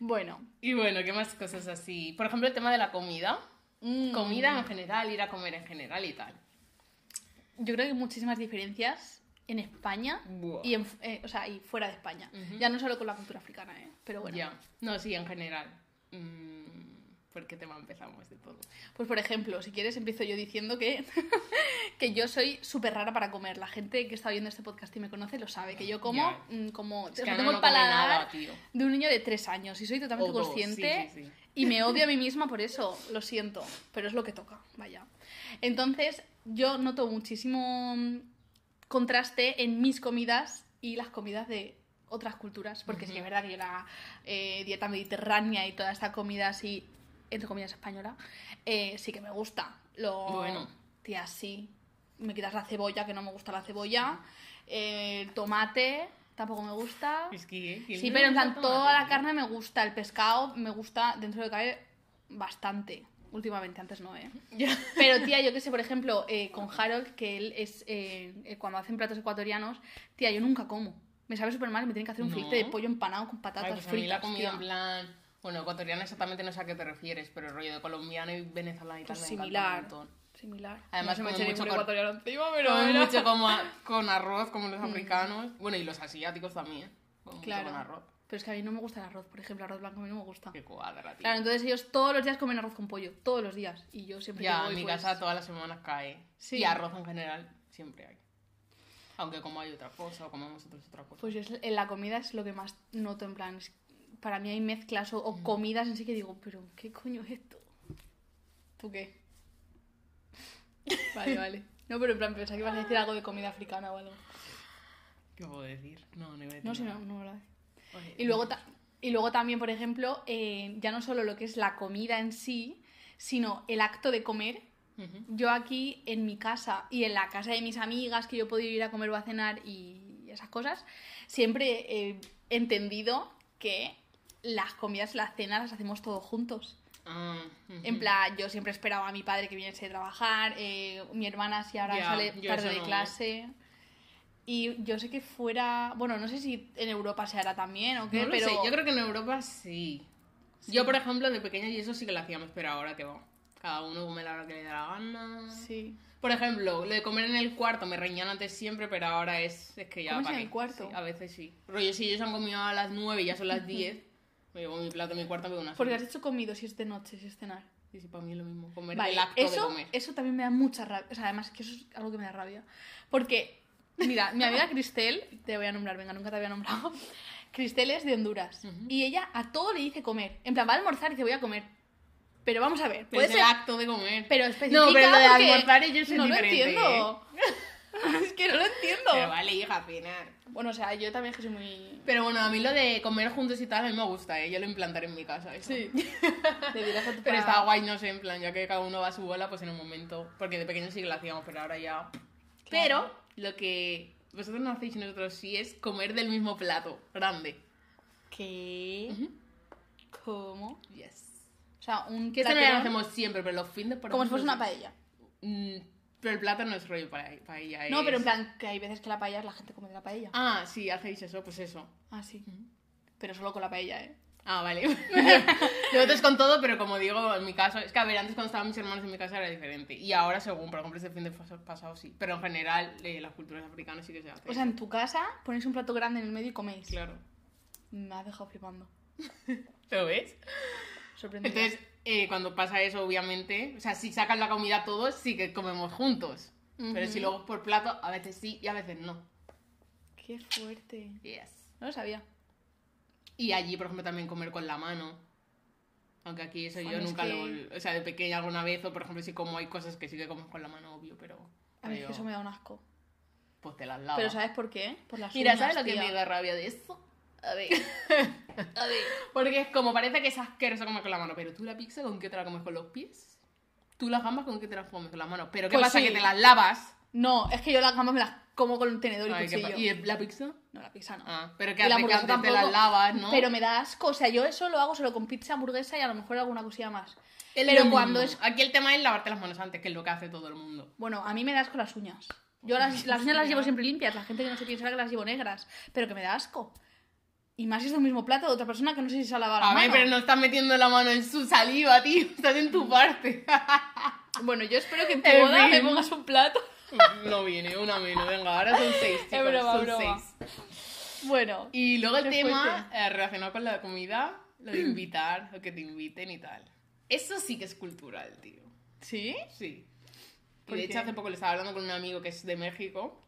Bueno. Y bueno, ¿qué más cosas así? Por ejemplo, el tema de la comida. mm, Comida en general, ir a comer en general y tal. Yo creo que hay muchísimas diferencias en España Buah. y, en, eh, o sea, y fuera de España. Ya no solo con la cultura africana, ¿eh? Pero bueno. Ya. No, sí, en general. Mm, ¿Por qué tema empezamos de todo? Pues por ejemplo, si quieres empiezo yo diciendo que, *laughs* que yo soy súper rara para comer. La gente que está viendo este podcast y me conoce lo sabe, que yo como Ya. mm, como Es que o sea, tengo no el paladar nada, de un niño de tres años y soy totalmente O consciente sí, sí, sí. y me odio a mí misma por eso, lo siento, pero es lo que toca, vaya. Entonces, yo noto muchísimo mm, contraste en mis comidas y las comidas de otras culturas, porque sí que es verdad que yo la eh, dieta mediterránea y toda esta comida así, entre comillas española, eh, sí que me gusta. Lo, Bueno. Tía, sí. Me quitas la cebolla, que no me gusta la cebolla. eh, el tomate, tampoco me gusta. Es que, ¿eh? ¿Quién Sí, pero en plan, toda la carne me gusta, el pescado me gusta, dentro de cabe, bastante. Últimamente, antes no, ¿eh? *laughs* Pero, tía, yo que sé, por ejemplo, eh, con Harold, que él es, eh, cuando hacen platos ecuatorianos, tía, yo nunca como. Me sabe súper mal y me tienen que hacer un No. filete de pollo empanado con patatas Ay, pues a mí fritas, la comida en plan... Bueno, ecuatoriana exactamente no sé a qué te refieres, pero el rollo de colombiano y venezolano y tal Pues me encanta similar. un montón. Similar. Además, no se me mucho ningún con- ecuatoriano encima, pero bueno. mucho como a- con arroz, como los africanos. Bueno, y los asiáticos también. Comen mucho Claro. con arroz. Pero es que a mí no me gusta el arroz, por ejemplo, arroz blanco a mí no me gusta. Qué cuadra, tío. Claro, entonces ellos todos los días comen arroz con pollo, todos los días. Y yo siempre ya, en mi pues, casa todas las semanas cae. Sí. Y arroz en general siempre hay. Aunque como hay otra cosa o comemos nosotros otra cosa. Pues es- en la comida es lo que más noto, en plan, es- para mí hay mezclas o, o comidas en sí que digo, pero ¿qué coño es esto? ¿Tú qué? *laughs* Vale, vale. No, pero en plan, pensaba que ibas a decir algo de comida africana o algo. ¿Qué puedo decir? No, no iba a decir No, sí, no, no, verdad. Oye, Y luego, y luego también, por ejemplo, eh, ya no solo lo que es la comida en sí, sino el acto de comer. Yo aquí en mi casa y en la casa de mis amigas que yo he podido ir a comer o a cenar y esas cosas, siempre he entendido que las comidas, las cenas las hacemos todos juntos. Ah. En plan, yo siempre esperaba a mi padre que viniese a trabajar, eh, mi hermana si ahora sale tarde de no. clase. Y yo sé que fuera, bueno, no sé si en Europa se hará también o qué, No lo pero sé, yo creo que en Europa sí. Yo, por ejemplo, de pequeña y eso sí que lo hacíamos, pero ahora que va. Cada uno come la hora que le da la gana. sí. Por ejemplo, lo de comer en el cuarto me reñían antes siempre, pero ahora es, es que ya. ¿Comes ¿para en el cuarto? Sí, a veces sí. Rollo, si ellos han comido a las 9 y ya son las *laughs* 10, me llevo mi plato mi cuarto veo una Porque has hecho comido si es de noche, si es cenar. Sí, sí, para mí es lo mismo. Comer Vale, el acto eso, de comer. eso también me da mucha rabia. O sea, además que eso es algo que me da rabia. Porque, mira, mi amiga Cristel, te voy a nombrar, venga, nunca te había nombrado. *laughs* Cristel es de Honduras. Ujú. Y ella a todo le dice comer. En plan, va a almorzar y dice voy a comer. Pero vamos a ver, puede es ser. el acto de comer. Pero especifica No, pero lo de almorzar ellos es No diferente, lo entiendo. *laughs* *laughs* es que no lo entiendo. Pero vale, hija, cenar. Bueno, o sea, yo también que soy muy. Pero bueno, a mí lo de comer juntos y tal, a mí me gusta, ¿eh? Yo lo implantaré en mi casa. Eso. Sí. *laughs* Le dirás a tu Pero está guay, no sé, en plan, ya que cada uno va a su bola, pues en un momento. Porque de pequeño sí que lo hacíamos, pero ahora ya. Pero lo que vosotros no hacéis y nosotros sí es comer del mismo plato, grande. ¿Qué? ¿Cómo? Yes. O sea, un Que esto no lo hacemos siempre, pero los fines por como si fuese una paella. Mm, pero el plato no es rollo para, para ella. No, pero en es- plan, que hay veces que la paella es la gente come de la paella. Ah, sí, hacéis eso, pues eso. Ah, sí. Pero solo con la paella, ¿eh? Ah, vale. *laughs* Nosotros con todo, pero como digo, en mi caso, es que a ver, antes cuando estaban mis hermanos en mi casa era diferente. Y ahora, según, por ejemplo, este fin de pas- pasado sí. Pero en general, eh, las culturas africanas sí que se hacen. O sea, en tu casa ponéis un plato grande en el medio y coméis. claro. Me has dejado flipando. *laughs* ¿Lo ves? Sorprendente. Entonces, eh, cuando pasa eso, obviamente, o sea, si sacan la comida todos, sí que comemos juntos. Pero si luego por plato, a veces sí y a veces no. Qué fuerte. Yes. No lo sabía. Y allí, por ejemplo, también comer con la mano. Aunque aquí eso yo Bueno, es nunca que- lo... O sea, de pequeña alguna vez, o por ejemplo, si como hay cosas que sí que comes con la mano, obvio, pero... A mí es que eso me da un asco. Pues te las lavas. Pero ¿sabes por qué? Por las Mira, uñas, ¿sabes lo que me da rabia de eso? A ver. *laughs* A ver. Porque es como, parece que es asqueroso comer con la mano, pero tú la pizza, ¿con qué te la comes con los pies? Tú las gambas, ¿con qué te las comes con las manos? Pero ¿qué Pues pasa? sí. Que te las lavas. No, es que yo las gambas me las como con un tenedor y Ay, ¿qué cuchillo. ¿Y la pizza? No, la pizza no. Ah, pero Y que la hace que hamburguesa antes te tampoco, las lavas, ¿no? Pero me da asco. O sea, yo eso lo hago solo con pizza, hamburguesa y a lo mejor alguna cosilla más. Es pero cuando es- Aquí el tema es lavarte las manos antes, que es lo que hace todo el mundo. Bueno, a mí me da asco las uñas. Yo las, las uñas las llevo siempre limpias. La gente que no se piensa que las llevo negras. Pero que me da asco. Y más si es del mismo plato de otra persona que no sé si se ha lavado la A ver, mano. pero no estás metiendo la mano en su saliva, tío. Estás en tu parte. *laughs* Bueno, yo espero que en tu En boda me fin. pongas un plato. *laughs* no viene, una menos. Venga, ahora son seis, chicos. Es broma, son broma. seis. Bueno, Y luego el tema eh, relacionado con la comida, lo de invitar, o que te inviten y tal. Eso sí que es cultural, tío. ¿Sí? Sí. Y ¿Por de hecho, qué? hace poco le estaba hablando con un amigo que es de México.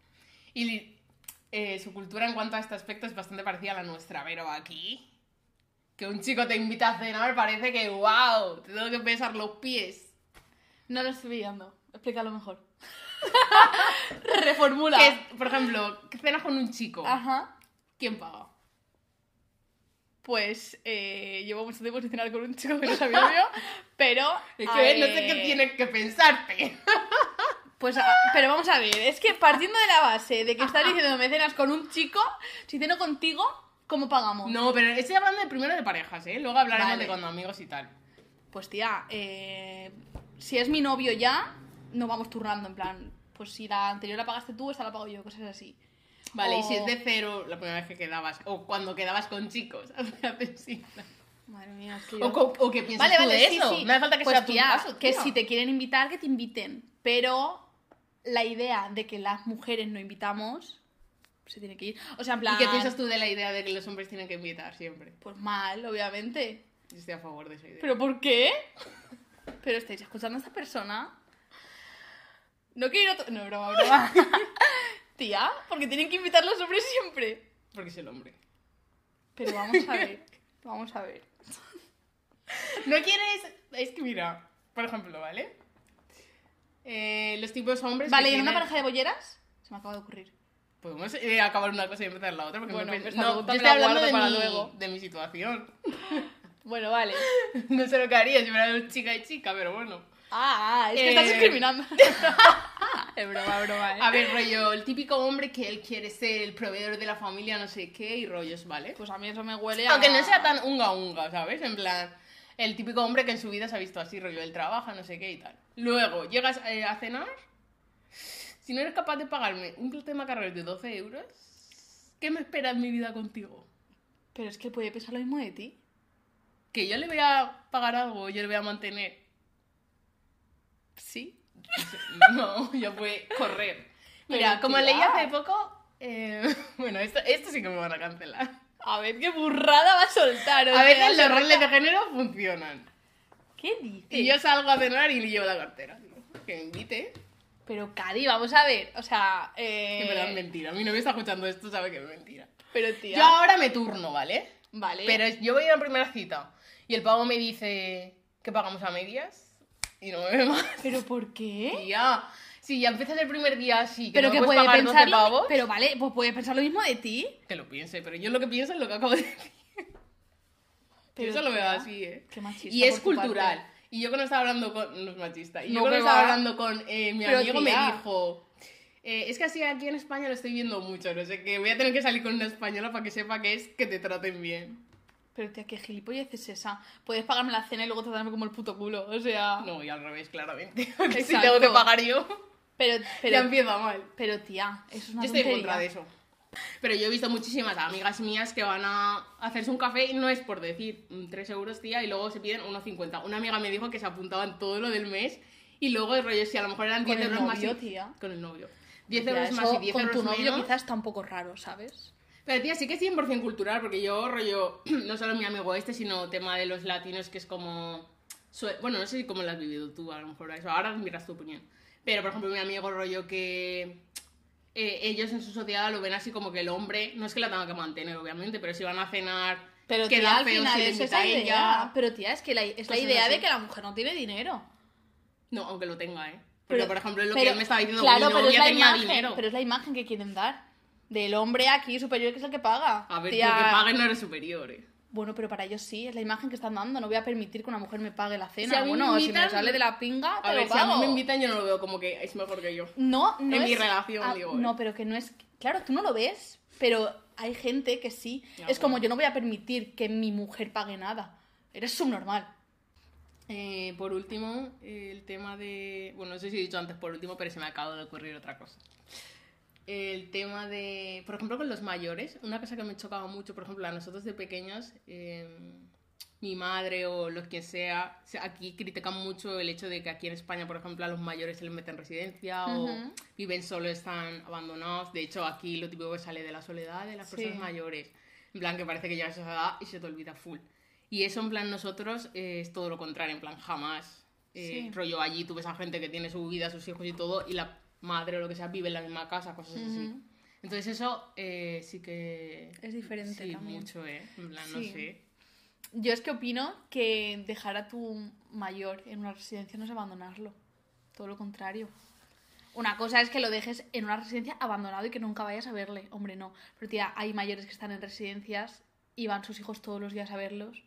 Y eh, su cultura en cuanto a este aspecto es bastante parecida a la nuestra. Pero aquí, que un chico te invita a cenar, parece que, wow, te tengo que besar los pies. No lo estoy pillando. Explícalo mejor. *laughs* Reformula. Que, por ejemplo, que cenas con un chico. Ajá. ¿Quién paga? Pues eh, llevo mucho tiempo sin cenar con un chico que no amigo mío, pero... Es que no sé eh, qué tienes que pensarte. *laughs* Pues, ah, pero vamos a ver, es que partiendo de la base de que estás diciendo me cenas con un chico, si ceno contigo, ¿cómo pagamos? No, pero estoy hablando de primero de parejas, ¿eh? Luego hablaremos Vale. de cuando amigos y tal. Pues tía, eh, si es mi novio ya, no vamos turnando, en plan, pues si la anterior la pagaste tú, esta la pago yo, cosas así. Vale, y si O- es de cero la primera vez que quedabas, o cuando quedabas con chicos, *laughs* haces sí. Madre mía, es que O, yo- co- o que piensas Vale, tú vale, de sí, eso. sí. No hace falta que Pues, sea tu tía, caso, que si te quieren invitar, que te inviten. Pero la idea de que las mujeres no invitamos, se tiene que ir. O sea, en plan... ¿Y qué piensas tú de la idea de que los hombres tienen que invitar siempre? Pues mal, obviamente. Yo estoy a favor de esa idea. ¿Pero por qué? ¿Pero estáis escuchando a esta persona? No quiero... No, broma, broma. *laughs* Tía, porque tienen que invitar los hombres siempre. Porque es el hombre. Pero vamos a ver, vamos a ver. *laughs* No quieres... Es que mira, por ejemplo, ¿vale? Eh, los tipos hombres Vale, ¿y en una tienen- pareja de bolleras? Se me acaba de ocurrir. Podemos eh, acabar una cosa y empezar la otra porque Bueno, me pues no, yo estoy la hablando de para mi, luego. de mi situación. *laughs* Bueno, vale. *laughs* No sé lo que haría si fuera chica y chica, pero bueno. Ah, ah, es que Eh, estás discriminando. *laughs* es broma, broma, ¿eh? A ver, rollo, el típico hombre que él quiere ser el proveedor de la familia, no sé qué, y rollos, ¿vale? Pues a mí eso me huele a... Aunque no sea tan unga unga, ¿sabes? En plan, el típico hombre que en su vida se ha visto así, rollo, él trabaja, no sé qué y tal. Luego, llegas eh, a cenar, si no eres capaz de pagarme un plato de macarrones de 12 euros, ¿qué me espera en mi vida contigo? Pero es que puede pensar lo mismo de ti. ¿Que yo le voy a pagar algo, yo le voy a mantener? Sí. *laughs* No, yo voy a correr. *laughs* Mira, como leí hace poco, eh, *laughs* bueno, esto, esto sí que me van a cancelar. A ver qué burrada va a soltar. A veces los roles de género funcionan. ¿Qué dices? Y yo salgo a cenar y le llevo la cartera. Que me invite. Pero, Cari, vamos a ver. O sea, eh... En verdad es mentira. Mi novio está escuchando esto, sabe que es mentira. Pero, tía... Yo ahora me turno, ¿vale? Vale. Pero yo voy a ir a la primera cita y el pavo me dice que pagamos a medias y no me ve más. ¿Pero por qué? Tía, si ya empiezas el primer día así, que Pero no que me puedes puede pagar pensar 12 lo... pavos, Pero vale, pues puede pensar lo mismo de ti. que lo piense. Pero yo lo que pienso es lo que acabo de decir. Pero, yo eso lo veo así, ¿eh? Qué machista Y es por tu cultural. parte. Y yo cuando estaba hablando con... No es machista. Y yo cuando estaba va. hablando con eh, mi Pero, amigo me tía. dijo... eh, es que así aquí en España lo estoy viendo mucho, no sé qué. Voy a tener que salir con una española para que sepa que es que te traten bien. Pero, tía, qué gilipollez es esa. Puedes pagarme la cena y luego tratarme como el puto culo. O sea... No, y al revés, claramente. *laughs* Porque si Exacto. tengo que pagar yo, Pero, ya pero, empieza mal. pero, tía, eso es una Yo estoy en tontería. contra de eso. Pero yo he visto muchísimas amigas mías que van a hacerse un café y no es por decir mm, 3 euros, tía, y luego se piden 1,50. Una amiga me dijo que se apuntaban todo lo del mes y luego el rollo, si a lo mejor eran Con 10 el euros más. novio, y- tía. Con el novio. 10 Tía, euros más y 10 con euros tu novio menos. quizás está un poco raro, ¿sabes? Pero tía, sí que es 100% cultural, porque yo rollo, *clears throat* no solo mi amigo este, sino tema de los latinos, que es como... Bueno, no sé cómo lo has vivido tú, a lo mejor eso. Ahora miras tu opinión. Pero, por ejemplo, mi amigo rollo que... eh, ellos en su sociedad lo ven así como que el hombre, no es que la tenga que mantener, obviamente, pero si van a cenar, Pero queda tía, al feo final si es esa idea. ella. Pero tía, es que la, es la idea así. de que la mujer no tiene dinero. No, aunque lo tenga, ¿eh? Porque, Pero- por ejemplo, es lo pero- que él me estaba diciendo, claro, que mi pero es la tenía imagen, dinero. Pero es la imagen que quieren dar. Del hombre aquí superior que es el que paga. A ver, Tía, porque paguen no eres superior, ¿eh? Bueno, pero para ellos sí, es la imagen que están dando. No voy a permitir que una mujer me pague la cena. Si a mí me bueno, si me invitan- sale de la pinga, te A lo ver, si a pago. mí me invitan yo no lo veo como que es mejor que yo. No, no En es... mi relación, ah, digo, ¿eh? No, pero que no es... Claro, tú no lo ves, pero hay gente que sí. Ya, es como bueno. yo no voy a permitir que mi mujer pague nada. Eres subnormal. Eh, por último, eh, el tema de... Bueno, no sé si he dicho antes por último, pero se me acaba de ocurrir otra cosa. El tema de... Por ejemplo, con los mayores, una cosa que me chocaba mucho, por ejemplo, a nosotros de pequeños, eh, mi madre o los que sea, se- aquí critican mucho el hecho de que aquí en España, por ejemplo, a los mayores se les mete en residencia o Ujú. viven solo, están abandonados. De hecho, aquí lo típico que sale de la soledad de las Sí. personas mayores. En plan, que parece que llegas a esa edad y se te olvida full. Y eso, en plan, nosotros eh, es todo lo contrario, en plan, jamás. eh, Sí. Rollo allí, tú ves a gente que tiene su vida, sus hijos y todo, y la madre o lo que sea vive en la misma casa, cosas así. Ujú. Entonces, eso eh, sí que. Es diferente sí, también. mucho, ¿eh? En plan, no Sí. sé. Yo es que opino que dejar a tu mayor en una residencia no es abandonarlo. Todo lo contrario. Una cosa es que lo dejes en una residencia abandonado y que nunca vayas a verle. Hombre, no. Pero tía, hay mayores que están en residencias y van sus hijos todos los días a verlos.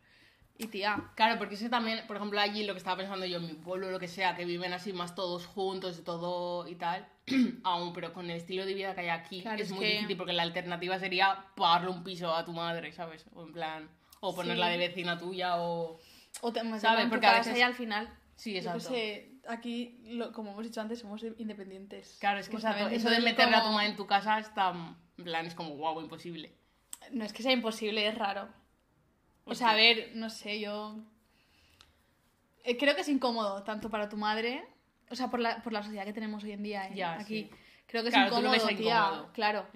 Y tía, Claro, porque eso también, por ejemplo, allí lo que estaba pensando yo en mi pueblo, lo que sea, que viven así más todos juntos y todo y tal, *clears throat* aún, pero con el estilo de vida que hay aquí Claro, es es muy que- difícil porque la alternativa sería pagarle un piso a tu madre, ¿sabes? O en plan, o ponerla Sí. de vecina tuya o... o te ¿Sabes? Porque a veces- y al final. Sí, yo exacto. sé, aquí, lo- como hemos dicho antes, somos independientes. Claro, es que eso de es meterle a tu madre en tu casa está, en plan, es como guau, imposible. No es que sea imposible, es raro. O ¿Por sea, a ver, no sé, yo. eh, Creo que es incómodo, tanto para tu madre, o sea, por la, por la sociedad que tenemos hoy en día, ¿eh? Ya, Aquí. sí. Creo que es Claro, lo incómodo, tía. incómodo. Claro.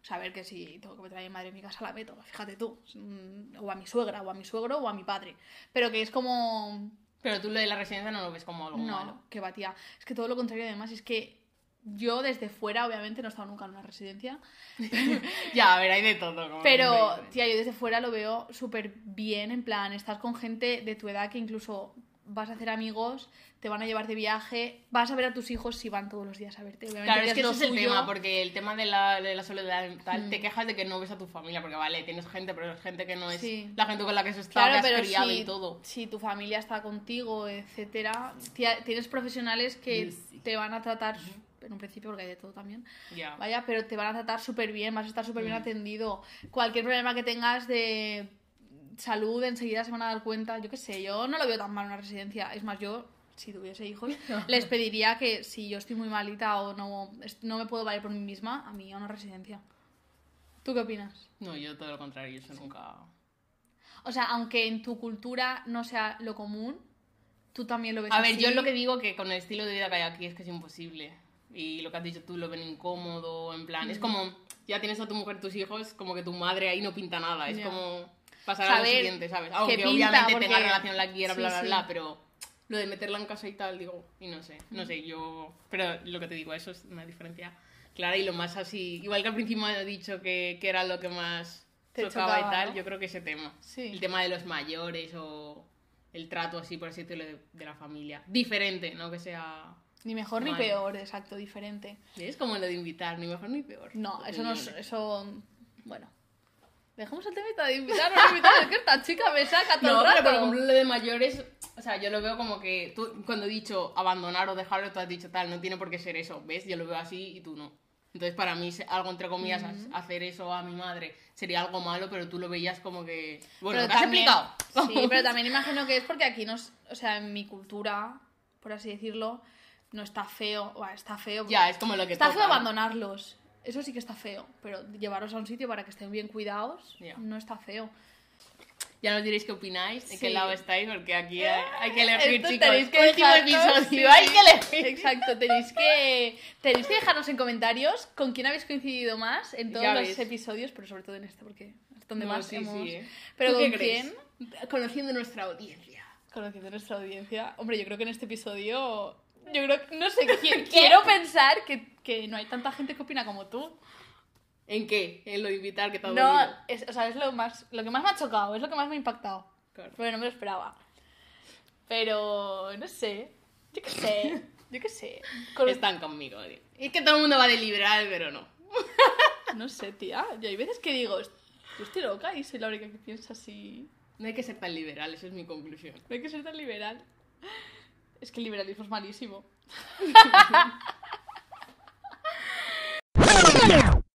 O sea, a ver que si tengo que meter a mi madre en mi casa, la meto, fíjate tú. Mm, O a mi suegra, o a mi suegro, o a mi padre. Pero que es como. Pero tú lo de la residencia no lo ves como algo No, malo. que va, tía. Es que todo lo contrario, además, es que yo desde fuera, obviamente, no he estado nunca en una residencia. *laughs* Ya, a ver, hay de todo. como Pero, tía, yo desde fuera lo veo súper bien, en plan, estás con gente de tu edad que incluso vas a hacer amigos, te van a llevar de viaje, vas a ver a tus hijos si van todos los días a verte. Obviamente, Claro, es que ese es el suyo. tema, porque el tema de la, de la soledad tal, Mm. te quejas de que no ves a tu familia, porque vale, tienes gente, pero es gente que no es Sí. la gente con la que has estado, Claro, que has criado si, y todo. si tu familia está contigo, etcétera, tía, tienes profesionales que Sí. te van a tratar, en un principio, porque hay de todo también, Ya. Vaya, pero te van a tratar súper bien, vas a estar súper bien Mm. atendido. Cualquier problema que tengas de salud, enseguida se van a dar cuenta. Yo qué sé, yo no lo veo tan mal en una residencia. Es más, yo, si tuviese hijos, *laughs* les pediría que si yo estoy muy malita o no, no me puedo valer por mí misma, a mí a una residencia. ¿Tú qué opinas? No, yo todo lo contrario, eso nunca... O sea, aunque en tu cultura no sea lo común, tú también lo ves A ver, yo lo que digo que con el estilo de vida que hay aquí es que es imposible. Y lo que has dicho tú lo ven incómodo, en plan, es Mm. como, ya tienes a tu mujer, tus hijos, como que tu madre ahí no pinta nada, es Ya. como pasar a lo siguiente, ¿sabes? Aunque que pinta, obviamente porque- tenga relación la quiera, Sí, bla, bla, sí. bla, pero lo de meterla en casa y tal, digo, y no sé, no sé, yo... Pero lo que te digo, eso es una diferencia clara y lo más así, igual que al principio he dicho que, que era lo que más Te chocaba, chocaba, y tal, ¿no? yo creo que ese tema. Sí. El tema de los mayores o el trato así, por así decirlo, de, de la familia. Diferente, no que sea... Ni mejor ni peor, exacto, diferente. Es como lo de invitar, ni mejor ni peor. No, eso no es. Eso. Bueno. Dejemos el temita de invitar o no invitar. Es que esta chica me saca todo No, el pero rato. por ejemplo lo de mayores, o sea, yo lo veo como que tú cuando he dicho abandonar o dejarlo, tú has dicho tal, no tiene por qué ser eso, ¿ves? Yo lo veo así y tú no. Entonces para mí algo entre comillas ha- hacer eso a mi madre sería algo malo, pero tú lo veías como que bueno, Pero que has también- explicado. Sí, pero *laughs* también imagino que es porque aquí nos. O sea, en mi cultura, por así decirlo, no está feo. Bueno, está feo. Ya, es como lo que Está toca, feo ¿no? abandonarlos. Eso sí que está feo. Pero llevarlos a un sitio para que estén bien cuidados Ya. no está feo. Ya nos diréis qué opináis, de qué Sí. lado estáis, porque aquí hay, hay que elegir, Esto chicos. tenéis que Último dejarnos, episodio, sí, hay que elegir. Exacto, tenéis que, tenéis que dejarnos en comentarios con quién habéis coincidido más en todos Ya los ves. episodios, pero sobre todo en este, porque es donde No, más sí, hemos... sí, ¿eh? Pero ¿Tú con qué crees? quién, Conociendo nuestra audiencia. conociendo nuestra audiencia, hombre, yo creo que en este episodio, yo creo que, no sé, *laughs* qui- quiero pensar que, que no hay tanta gente que opina como tú. ¿En qué? En lo de invitar que te ha No, es, o sea, es lo, más, lo que más me ha chocado, es lo que más me ha impactado. Claro. No me lo esperaba. Pero, no sé, yo qué sé, *laughs* yo qué sé. Con- Están conmigo, tío. Y es que todo el mundo va de liberal, pero no. *laughs* No sé, tía. Yo hay veces que digo, yo estoy loca y soy la única que piensa así. No hay que ser tan liberal, esa es mi conclusión. No hay que ser tan liberal. Es que el liberalismo es malísimo. *laughs*